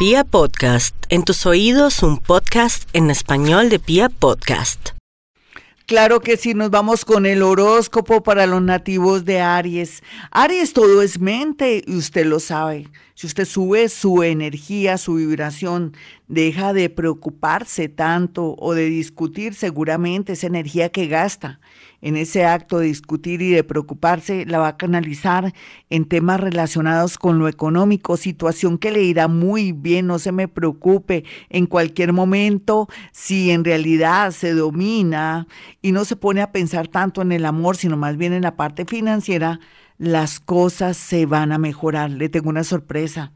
Pia Podcast, en tus oídos un podcast en español de Pia Podcast. Claro que sí, nos vamos con el horóscopo para los nativos de Aries. Aries todo es mente y usted lo sabe. Si usted sube su energía, su vibración, deja de preocuparse tanto o de discutir seguramente esa energía que gasta en ese acto de discutir y de preocuparse, la va a canalizar en temas relacionados con lo económico, situación que le irá muy bien, no se me preocupe, en cualquier momento, si en realidad se domina y no se pone a pensar tanto en el amor, sino más bien en la parte financiera, las cosas se van a mejorar. Le tengo una sorpresa.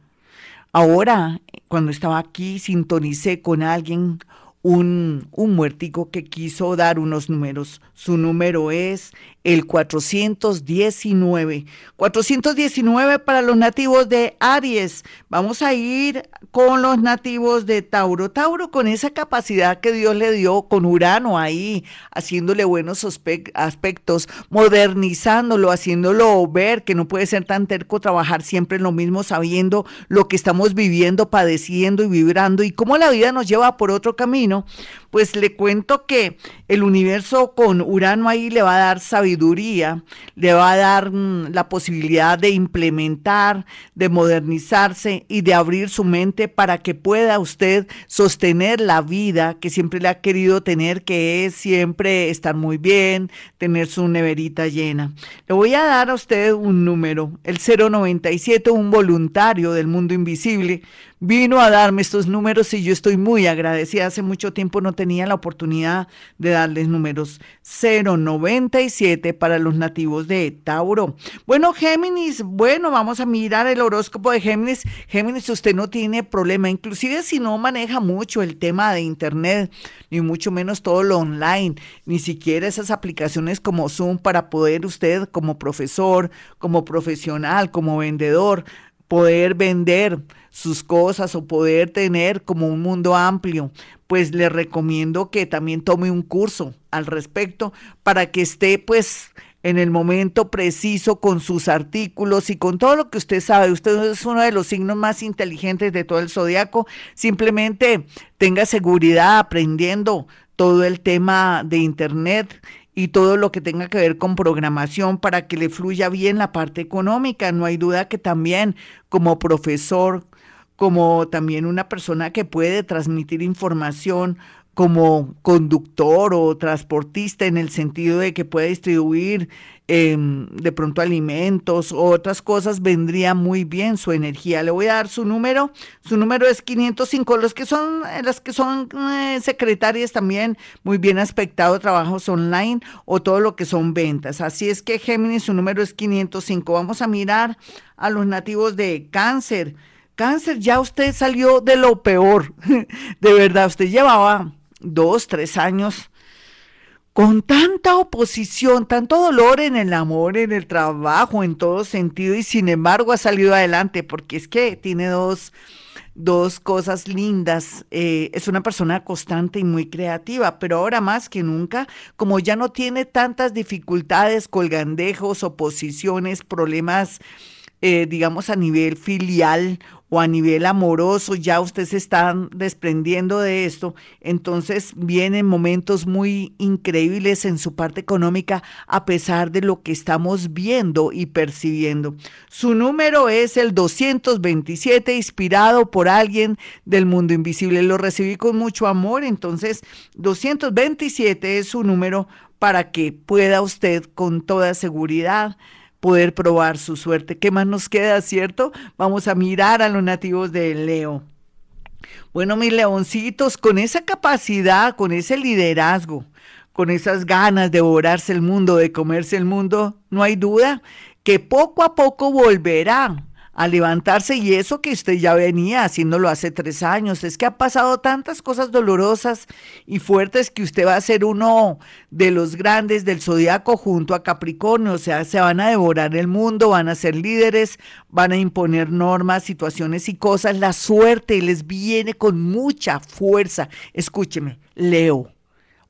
Ahora, cuando estaba aquí, sintonicé con alguien un, un muertico que quiso dar unos números. Su número es el 419. 419 para los nativos de Aries. Vamos a ir con los nativos de Tauro. Tauro con esa capacidad que Dios le dio con Urano ahí, haciéndole buenos aspectos, modernizándolo, haciéndolo ver que no puede ser tan terco trabajar siempre en lo mismo, sabiendo lo que estamos viviendo, padeciendo y vibrando y cómo la vida nos lleva por otro camino. Pues le cuento que el universo con Urano ahí le va a dar sabiduría le va a dar mm, la posibilidad de implementar, de modernizarse y de abrir su mente para que pueda usted sostener la vida que siempre le ha querido tener, que es siempre estar muy bien, tener su neverita llena. Le voy a dar a usted un número, el 097, un voluntario del mundo invisible vino a darme estos números y yo estoy muy agradecida. Hace mucho tiempo no tenía la oportunidad de darles números 097 para los nativos de Tauro. Bueno, Géminis, bueno, vamos a mirar el horóscopo de Géminis. Géminis, usted no tiene problema, inclusive si no maneja mucho el tema de Internet, ni mucho menos todo lo online, ni siquiera esas aplicaciones como Zoom para poder usted como profesor, como profesional, como vendedor, poder vender sus cosas o poder tener como un mundo amplio, pues le recomiendo que también tome un curso al respecto para que esté pues en el momento preciso con sus artículos y con todo lo que usted sabe. Usted es uno de los signos más inteligentes de todo el zodiaco. Simplemente tenga seguridad aprendiendo todo el tema de Internet y todo lo que tenga que ver con programación para que le fluya bien la parte económica. No hay duda que también como profesor, como también una persona que puede transmitir información como conductor o transportista en el sentido de que puede distribuir em, de pronto alimentos o otras cosas, vendría muy bien su energía. Le voy a dar su número. Su número es 505. Los que son, las que son eh, secretarias también muy bien aspectado, trabajos online o todo lo que son ventas. Así es que Géminis, su número es 505. Vamos a mirar a los nativos de cáncer. Cáncer, ya usted salió de lo peor. De verdad, usted llevaba dos, tres años con tanta oposición, tanto dolor en el amor, en el trabajo, en todo sentido, y sin embargo ha salido adelante, porque es que tiene dos, dos cosas lindas. Eh, es una persona constante y muy creativa, pero ahora más que nunca, como ya no tiene tantas dificultades, colgandejos, oposiciones, problemas, eh, digamos, a nivel filial o a nivel amoroso, ya usted se está desprendiendo de esto, entonces vienen momentos muy increíbles en su parte económica a pesar de lo que estamos viendo y percibiendo. Su número es el 227, inspirado por alguien del mundo invisible. Lo recibí con mucho amor, entonces 227 es su número para que pueda usted con toda seguridad poder probar su suerte. ¿Qué más nos queda, cierto? Vamos a mirar a los nativos de Leo. Bueno, mis leoncitos, con esa capacidad, con ese liderazgo, con esas ganas de devorarse el mundo, de comerse el mundo, no hay duda que poco a poco volverá a levantarse y eso que usted ya venía haciéndolo hace tres años. Es que ha pasado tantas cosas dolorosas y fuertes que usted va a ser uno de los grandes del zodiaco junto a Capricornio. O sea, se van a devorar el mundo, van a ser líderes, van a imponer normas, situaciones y cosas. La suerte les viene con mucha fuerza. Escúcheme, Leo,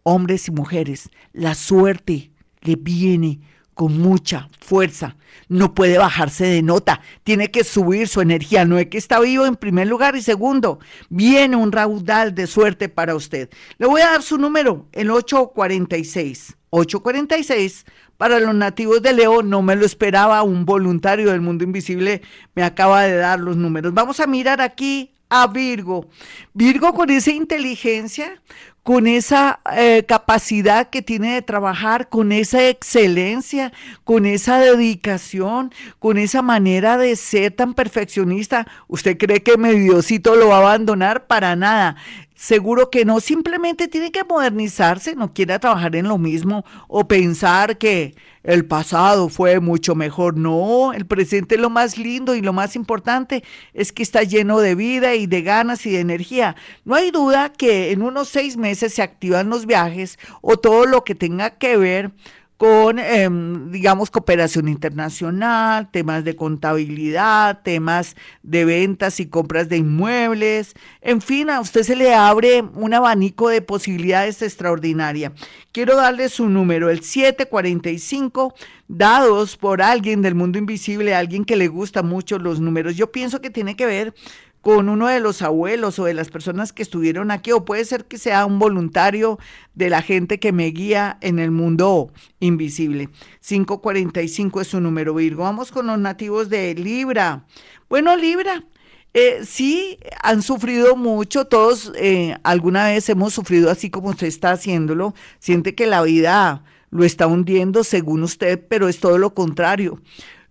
hombres y mujeres, la suerte le viene con mucha fuerza. No puede bajarse de nota, tiene que subir su energía. No es que está vivo en primer lugar y segundo, viene un raudal de suerte para usted. Le voy a dar su número, el 846. 846 para los nativos de Leo, no me lo esperaba, un voluntario del mundo invisible me acaba de dar los números. Vamos a mirar aquí a Virgo. Virgo con esa inteligencia, con esa eh, capacidad que tiene de trabajar, con esa excelencia, con esa dedicación, con esa manera de ser tan perfeccionista. ¿Usted cree que mi Diosito lo va a abandonar? Para nada. Seguro que no, simplemente tiene que modernizarse, no quiere trabajar en lo mismo o pensar que el pasado fue mucho mejor. No, el presente es lo más lindo y lo más importante es que está lleno de vida y de ganas y de energía. No hay duda que en unos seis meses se activan los viajes o todo lo que tenga que ver con, em, digamos, cooperación internacional, temas de contabilidad, temas de ventas y compras de inmuebles, en fin, a usted se le abre un abanico de posibilidades extraordinaria. Quiero darle su número, el 745, dados por alguien del mundo invisible, alguien que le gusta mucho los números. Yo pienso que tiene que ver con uno de los abuelos o de las personas que estuvieron aquí, o puede ser que sea un voluntario de la gente que me guía en el mundo invisible. 545 es su número Virgo. Vamos con los nativos de Libra. Bueno, Libra, eh, sí, han sufrido mucho, todos eh, alguna vez hemos sufrido así como usted está haciéndolo, siente que la vida lo está hundiendo según usted, pero es todo lo contrario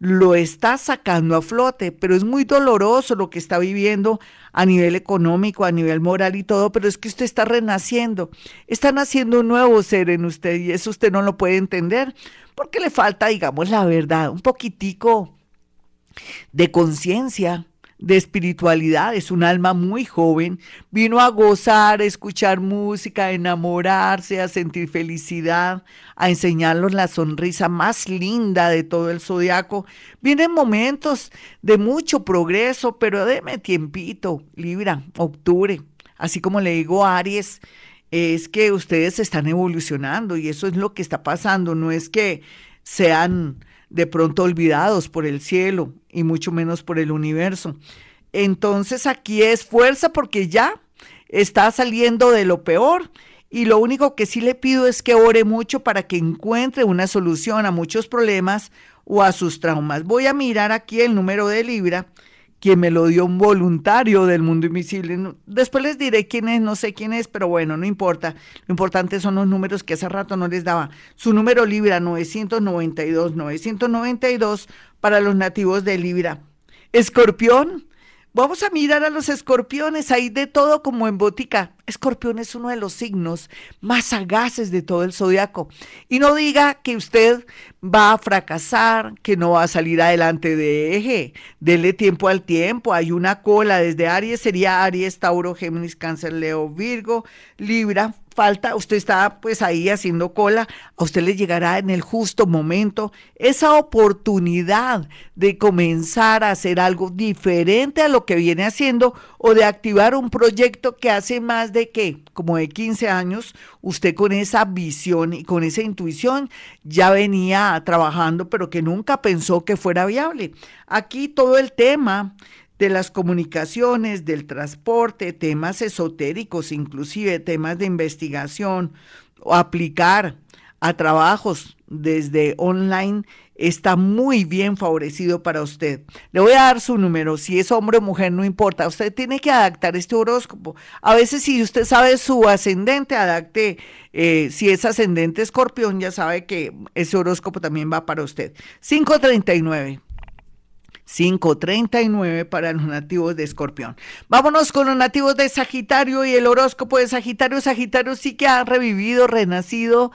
lo está sacando a flote, pero es muy doloroso lo que está viviendo a nivel económico, a nivel moral y todo, pero es que usted está renaciendo, está naciendo un nuevo ser en usted y eso usted no lo puede entender porque le falta, digamos, la verdad, un poquitico de conciencia, de espiritualidad, es un alma muy joven, vino a gozar, a escuchar música, a enamorarse, a sentir felicidad, a enseñarnos la sonrisa más linda de todo el zodiaco. Vienen momentos de mucho progreso, pero déme tiempito, Libra, octubre, así como le digo a Aries, es que ustedes están evolucionando y eso es lo que está pasando, no es que sean de pronto olvidados por el cielo y mucho menos por el universo. Entonces aquí es fuerza porque ya está saliendo de lo peor y lo único que sí le pido es que ore mucho para que encuentre una solución a muchos problemas o a sus traumas. Voy a mirar aquí el número de Libra quien me lo dio un voluntario del mundo invisible. Después les diré quién es, no sé quién es, pero bueno, no importa. Lo importante son los números que hace rato no les daba. Su número Libra 992, 992 para los nativos de Libra. Escorpión, Vamos a mirar a los escorpiones, hay de todo como en botica. Escorpión es uno de los signos más sagaces de todo el zodiaco. Y no diga que usted va a fracasar, que no va a salir adelante de eje. Dele tiempo al tiempo. Hay una cola desde Aries, sería Aries, Tauro, Géminis, Cáncer, Leo, Virgo, Libra, falta, usted está pues ahí haciendo cola, a usted le llegará en el justo momento esa oportunidad de comenzar a hacer algo diferente a lo que viene haciendo o de activar un proyecto que hace más de que, como de 15 años, usted con esa visión y con esa intuición ya venía trabajando, pero que nunca pensó que fuera viable. Aquí todo el tema de las comunicaciones, del transporte, temas esotéricos, inclusive temas de investigación, o aplicar a trabajos desde online está muy bien favorecido para usted. Le voy a dar su número, si es hombre o mujer, no importa, usted tiene que adaptar este horóscopo. A veces si usted sabe su ascendente, adapte, eh, si es ascendente escorpión, ya sabe que ese horóscopo también va para usted. 539. 539 para los nativos de Escorpión. Vámonos con los nativos de Sagitario y el horóscopo de Sagitario. Sagitario sí que ha revivido, renacido.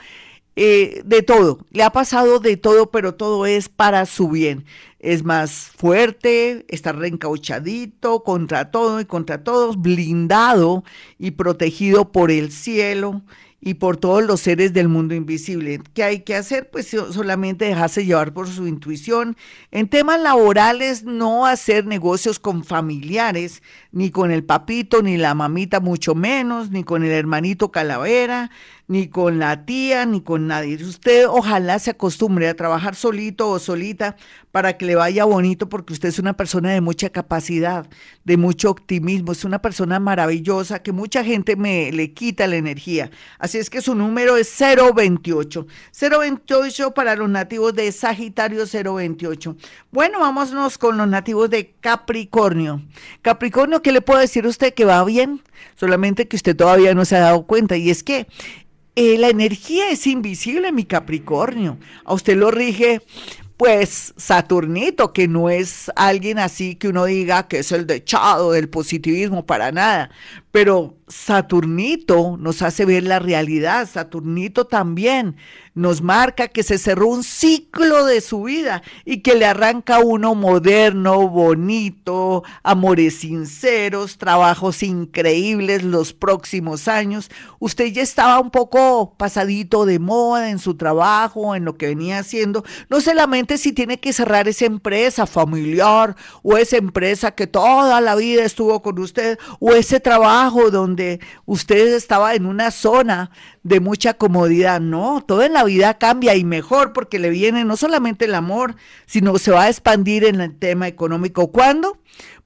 Eh, de todo, le ha pasado de todo, pero todo es para su bien. Es más fuerte, está reencauchadito contra todo y contra todos, blindado y protegido por el cielo y por todos los seres del mundo invisible. ¿Qué hay que hacer? Pues solamente dejarse llevar por su intuición. En temas laborales, no hacer negocios con familiares, ni con el papito, ni la mamita, mucho menos, ni con el hermanito calavera, ni con la tía, ni con nadie. Usted ojalá se acostumbre a trabajar solito o solita para que le vaya bonito, porque usted es una persona de mucha capacidad, de mucho optimismo, es una persona maravillosa que mucha gente me le quita la energía. Así es que su número es 028. 028 para los nativos de Sagitario 028. Bueno, vámonos con los nativos de Capricornio. Capricornio, ¿qué le puedo decir a usted que va bien? Solamente que usted todavía no se ha dado cuenta y es que eh, la energía es invisible, mi Capricornio. A usted lo rige pues Saturnito, que no es alguien así que uno diga que es el dechado del positivismo para nada, pero Saturnito nos hace ver la realidad, Saturnito también nos marca que se cerró un ciclo de su vida y que le arranca uno moderno, bonito, amores sinceros, trabajos increíbles los próximos años. Usted ya estaba un poco pasadito de moda en su trabajo, en lo que venía haciendo. No solamente si tiene que cerrar esa empresa familiar o esa empresa que toda la vida estuvo con usted o ese trabajo donde usted estaba en una zona de mucha comodidad. No, todo en la vida cambia y mejor porque le viene no solamente el amor, sino se va a expandir en el tema económico. ¿Cuándo?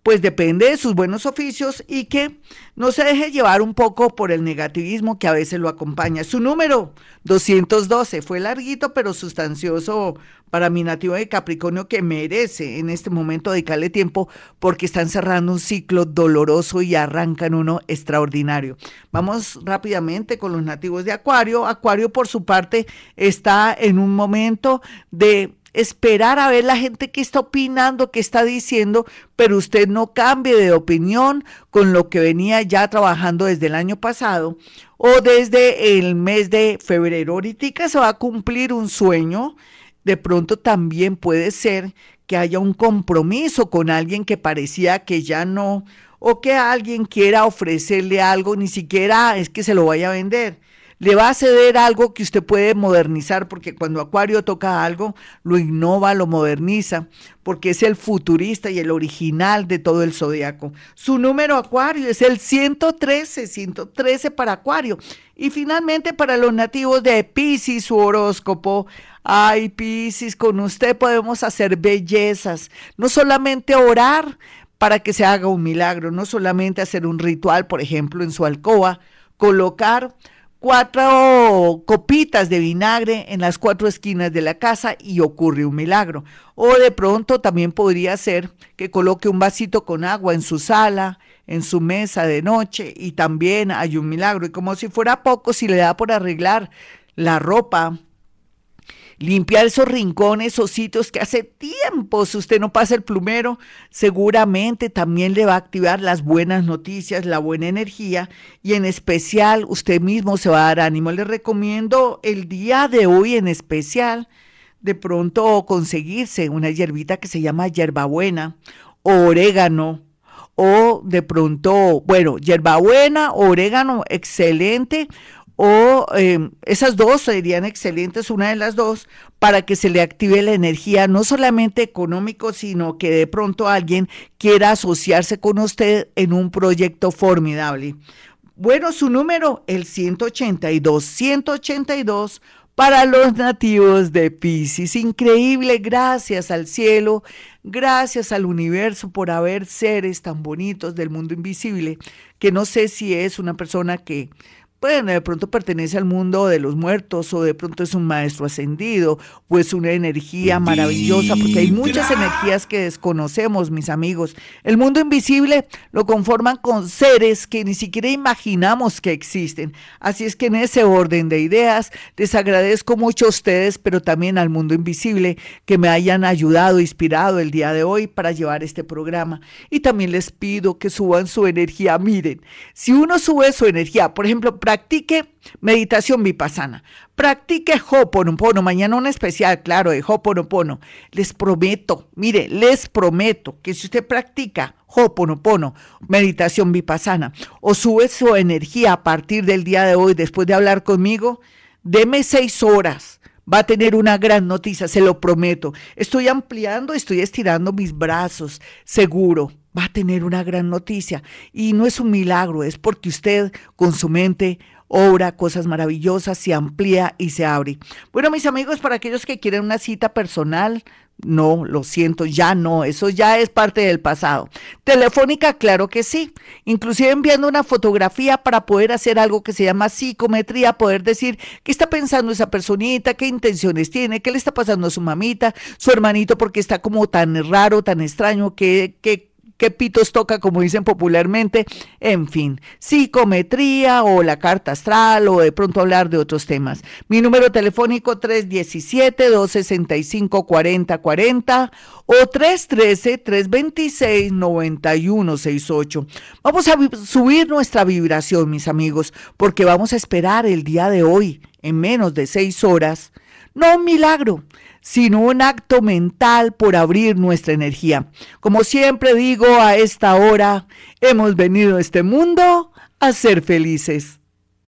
Pues depende de sus buenos oficios y que no se deje llevar un poco por el negativismo que a veces lo acompaña. Su número 212 fue larguito pero sustancioso para mi nativo de Capricornio que merece en este momento dedicarle tiempo porque están cerrando un ciclo doloroso y arrancan uno extraordinario. Vamos rápidamente con los nativos de Acuario. Acuario por su parte está en un momento de esperar a ver la gente que está opinando, que está diciendo, pero usted no cambie de opinión con lo que venía ya trabajando desde el año pasado o desde el mes de febrero. Ahorita se va a cumplir un sueño de pronto también puede ser que haya un compromiso con alguien que parecía que ya no, o que alguien quiera ofrecerle algo, ni siquiera es que se lo vaya a vender. Le va a ceder algo que usted puede modernizar, porque cuando Acuario toca algo, lo innova, lo moderniza, porque es el futurista y el original de todo el zodiaco. Su número Acuario es el 113, 113 para Acuario. Y finalmente para los nativos de Pisces, su horóscopo Ay, Piscis, con usted podemos hacer bellezas, no solamente orar para que se haga un milagro, no solamente hacer un ritual, por ejemplo, en su alcoba, colocar cuatro copitas de vinagre en las cuatro esquinas de la casa y ocurre un milagro. O de pronto también podría ser que coloque un vasito con agua en su sala, en su mesa de noche y también hay un milagro. Y como si fuera poco, si le da por arreglar la ropa limpiar esos rincones o sitios que hace tiempos usted no pasa el plumero, seguramente también le va a activar las buenas noticias, la buena energía y en especial usted mismo se va a dar ánimo. Le recomiendo el día de hoy en especial de pronto conseguirse una hierbita que se llama hierbabuena, orégano, o de pronto, bueno, hierbabuena, orégano, excelente, o em, esas dos serían excelentes, una de las dos, para que se le active la energía, no solamente económico, sino que de pronto alguien quiera asociarse con usted en un proyecto formidable. Bueno, su número, el 182, 182 para los nativos de Pisces. Increíble, gracias al cielo, gracias al universo por haber seres tan bonitos del mundo invisible, que no sé si es una persona que bueno, de pronto pertenece al mundo de los muertos o de pronto es un maestro ascendido o es una energía maravillosa, porque hay muchas energías que desconocemos, mis amigos. El mundo invisible lo conforman con seres que ni siquiera imaginamos que existen. Así es que en ese orden de ideas les agradezco mucho a ustedes, pero también al mundo invisible que me hayan ayudado, inspirado el día de hoy para llevar este programa. Y también les pido que suban su energía. Miren, si uno sube su energía, por ejemplo, practique meditación vipassana, practique Hoponopono, mañana un especial, claro, de Hoponopono. Les prometo, mire, les prometo que si usted practica Hoponopono, meditación vipassana, o sube su energía a partir del día de hoy, después de hablar conmigo, deme seis horas va a tener una gran noticia, se lo prometo. Estoy ampliando, estoy estirando mis brazos, seguro va a tener una gran noticia. Y no es un milagro, es porque usted con su mente obra cosas maravillosas, se amplía y se abre. Bueno, mis amigos, para aquellos que quieren una cita personal, no, lo siento, ya no, eso ya es parte del pasado. Telefónica, claro que sí. Inclusive enviando una fotografía para poder hacer algo que se llama psicometría, poder decir qué está pensando esa personita, qué intenciones tiene, qué le está pasando a su mamita, su hermanito, porque está como tan raro, tan extraño, qué, qué qué pitos toca, como dicen popularmente, en fin, psicometría o la carta astral o de pronto hablar de otros temas. Mi número telefónico 317-265-4040 o 313-326-9168. Vamos a subir nuestra vibración, mis amigos, porque vamos a esperar el día de hoy, en menos de seis horas, no un milagro, sino un acto mental por abrir nuestra energía. Como siempre digo a esta hora, hemos venido a este mundo a ser felices.